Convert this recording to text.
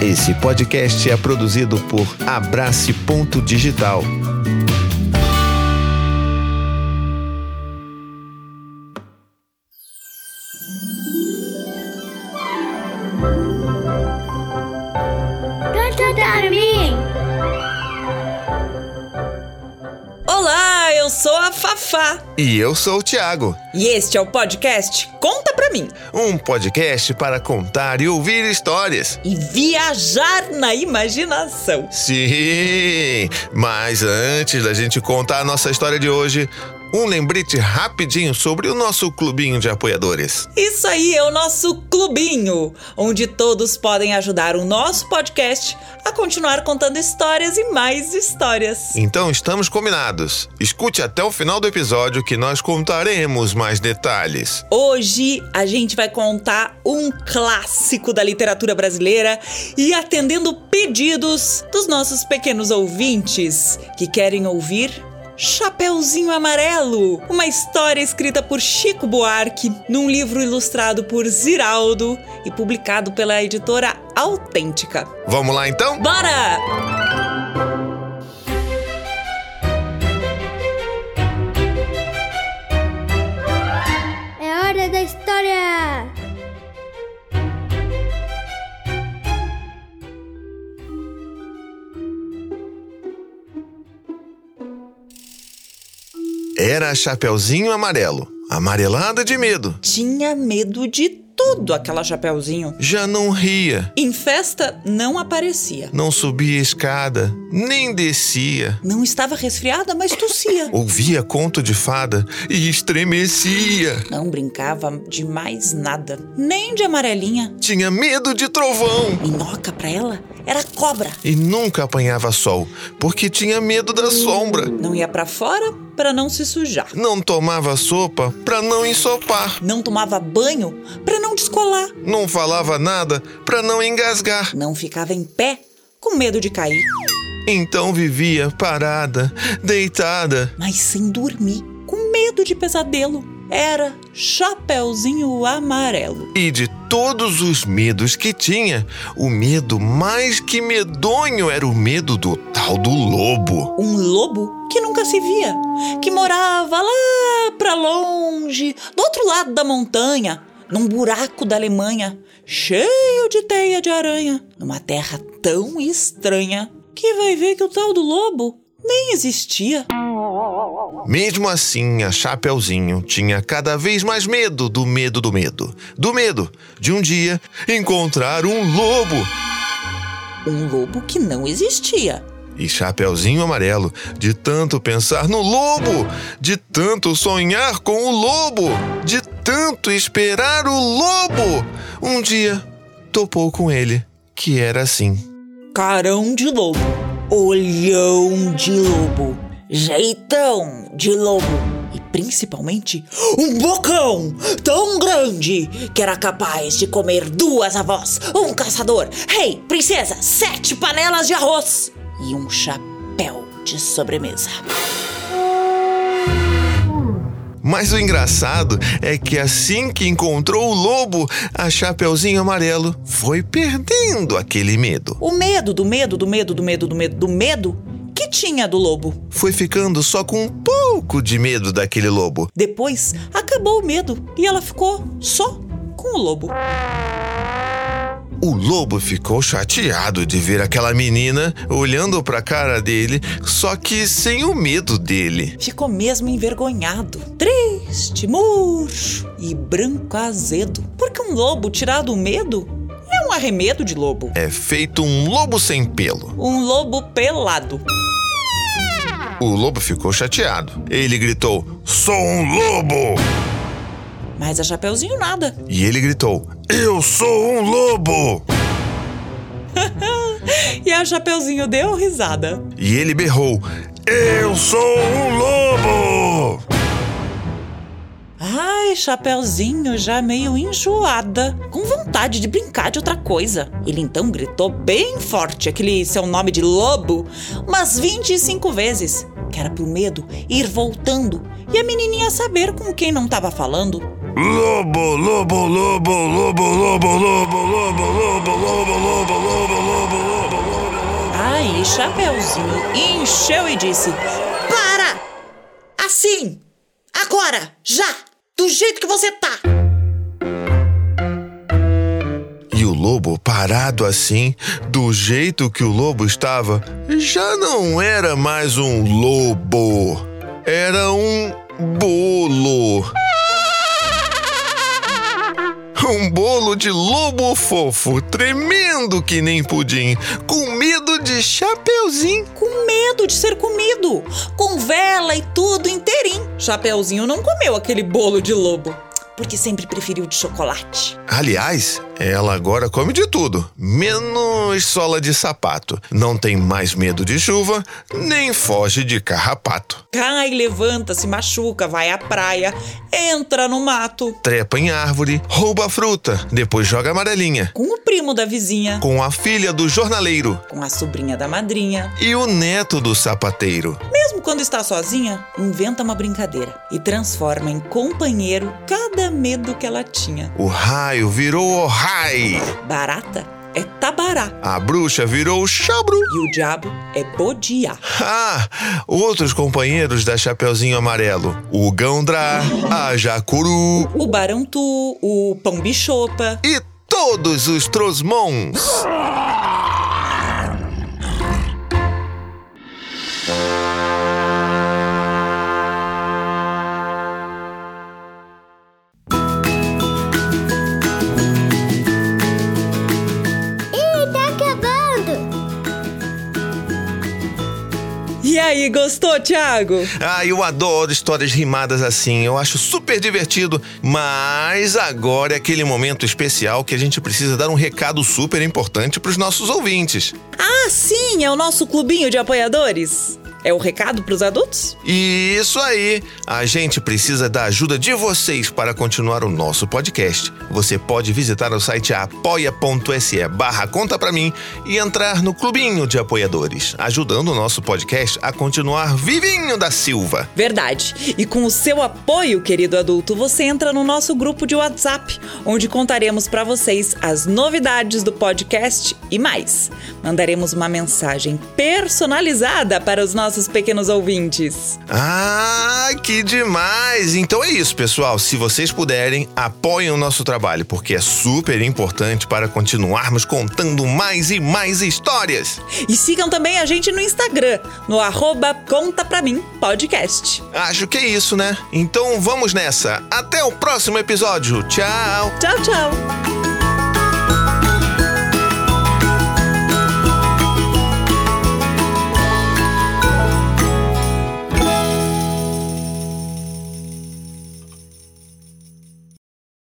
Esse podcast é produzido por Abrace Ponto Digital. Fafá. E eu sou o Thiago, E este é o podcast Conta Pra Mim. um podcast para contar e ouvir histórias. E viajar na imaginação. Sim! Mas antes da gente contar a nossa história de hoje, um lembrete rapidinho sobre o nosso clubinho de apoiadores. Isso aí é o nosso clubinho, onde todos podem ajudar o nosso podcast a continuar contando histórias e mais histórias. Então estamos combinados. Escute até o final do episódio que nós contaremos mais detalhes. Hoje a gente vai contar um clássico da literatura brasileira e atendendo pedidos dos nossos pequenos ouvintes que querem ouvir Chapeuzinho Amarelo, uma história escrita por Chico Buarque num livro ilustrado por Ziraldo e publicado pela editora Autêntica. Vamos lá então? Bora! Era Chapeuzinho Amarelo, amarelada de medo. Tinha medo de tudo aquela Chapeuzinho. Já não ria, Em festa não aparecia. não subia escada, nem descia. Não estava resfriada, mas tossia. Ouvia conto de fada e estremecia. Não brincava de mais nada, nem de amarelinha. Tinha medo de trovão Minhoca pra ela era cobra. e nunca apanhava sol, porque tinha medo da sombra. Não ia pra fora pra não se sujar. Não tomava sopa pra não ensopar. Não tomava banho pra não descolar. Não falava nada pra não engasgar. Não ficava em pé com medo de cair, Então vivia parada, deitada. mas sem dormir, com medo de pesadelo. Era Chapeuzinho Amarelo. E de todos os medos que tinha, o medo mais que medonho era o medo do tal do lobo. Um lobo que nunca se via, que morava lá pra longe, do outro lado da montanha, num buraco da Alemanha, cheio de teia de aranha, numa terra tão estranha que vai ver que o tal do lobo nem existia. Mesmo assim, a Chapeuzinho tinha cada vez mais medo do medo do medo. Do medo de um dia encontrar um lobo. Um lobo que não existia. E Chapeuzinho Amarelo, de tanto pensar no lobo, de tanto sonhar com o lobo, de tanto esperar o lobo, um dia topou com ele, que era assim. Carão de lobo, olhão de lobo, jeitão de lobo e principalmente um bocão tão grande que era capaz de comer duas avós, um caçador, rei, princesa, sete panelas de arroz e um chapéu de sobremesa. Mas o engraçado é que assim que encontrou o lobo, a Chapeuzinho Amarelo foi perdendo aquele medo. O medo do medo do medo do medo do medo do medo que tinha do lobo. Foi ficando só com um pouco de medo daquele lobo. Depois acabou o medo e ela ficou só com o lobo. O lobo ficou chateado de ver aquela menina olhando pra cara dele, só que sem o medo dele. Ficou mesmo envergonhado, triste, murcho e branco azedo. Porque um lobo tirado o medo é um arremedo de lobo. É feito um lobo sem pelo. Um lobo pelado. O lobo ficou chateado. Ele gritou: Sou um lobo! Mas a Chapeuzinho nada. E ele gritou: Eu sou um lobo! E a Chapeuzinho deu risada. E ele berrou: Eu sou um lobo! Ai, Chapeuzinho já meio enjoada, com vontade de brincar de outra coisa. Ele então gritou bem forte aquele seu nome de lobo umas 25 vezes, que era pro medo ir voltando e a menininha saber com quem não tava falando. Lobo, lobo, lobo, lobo, lobo, lobo, lobo, lobo, lobo, lobo, lobo, lobo, Aí Chapeuzinho encheu e disse: Para! Assim! Agora! Já! Do jeito que você tá! E o lobo, parado assim, do jeito que o lobo estava, já não era mais um lobo. Era um bolo. De lobo fofo, tremendo que nem pudim, com medo de Chapeuzinho. com medo de ser comido, com vela e tudo inteirinho. Chapeuzinho não comeu aquele bolo de lobo, porque sempre preferiu de chocolate. Aliás, ela agora come de tudo, menos sola de sapato. Não tem mais medo de chuva, nem foge de carrapato. Cai, levanta, se machuca, vai à praia, entra no mato. Trepa em árvore, rouba fruta, depois joga amarelinha. Com o primo da vizinha, Com a filha do jornaleiro com a sobrinha da madrinha. e o neto do sapateiro. Mesmo quando está sozinha, inventa uma brincadeira e transforma em companheiro cada medo que ela tinha. O raio virou Barata é tabará A bruxa virou Chabru. e o diabo é bodiá. Ah, outros companheiros da Chapeuzinho Amarelo. O Gandra, a Jacuru O barantu, o pão bichopa. e todos os Trosmons. Aí, gostou, Thiago? Ah, eu adoro histórias rimadas assim, eu acho super divertido. Mas agora é aquele momento especial que a gente precisa dar um recado super importante para os nossos ouvintes. Ah, sim, é o nosso clubinho de apoiadores. É o recado pros adultos? Isso aí! A gente precisa da ajuda de vocês para continuar o nosso podcast. Você pode visitar o site apoia.se barra conta pra mim e entrar no clubinho de apoiadores, ajudando o nosso podcast a continuar vivinho da Silva. Verdade. E com o seu apoio, querido adulto, você entra no nosso grupo de WhatsApp, onde contaremos para vocês as novidades do podcast e mais. Mandaremos uma mensagem personalizada para os nossos pequenos ouvintes. Ah, que demais! Então é isso, pessoal. Se vocês puderem, apoiem o nosso trabalho, porque é super importante para continuarmos contando mais e mais histórias. E sigam também a gente no Instagram, no arroba Conta Pra Mim Podcast. Acho que é isso, né? Então vamos nessa. Até o próximo episódio. Tchau! Tchau, tchau!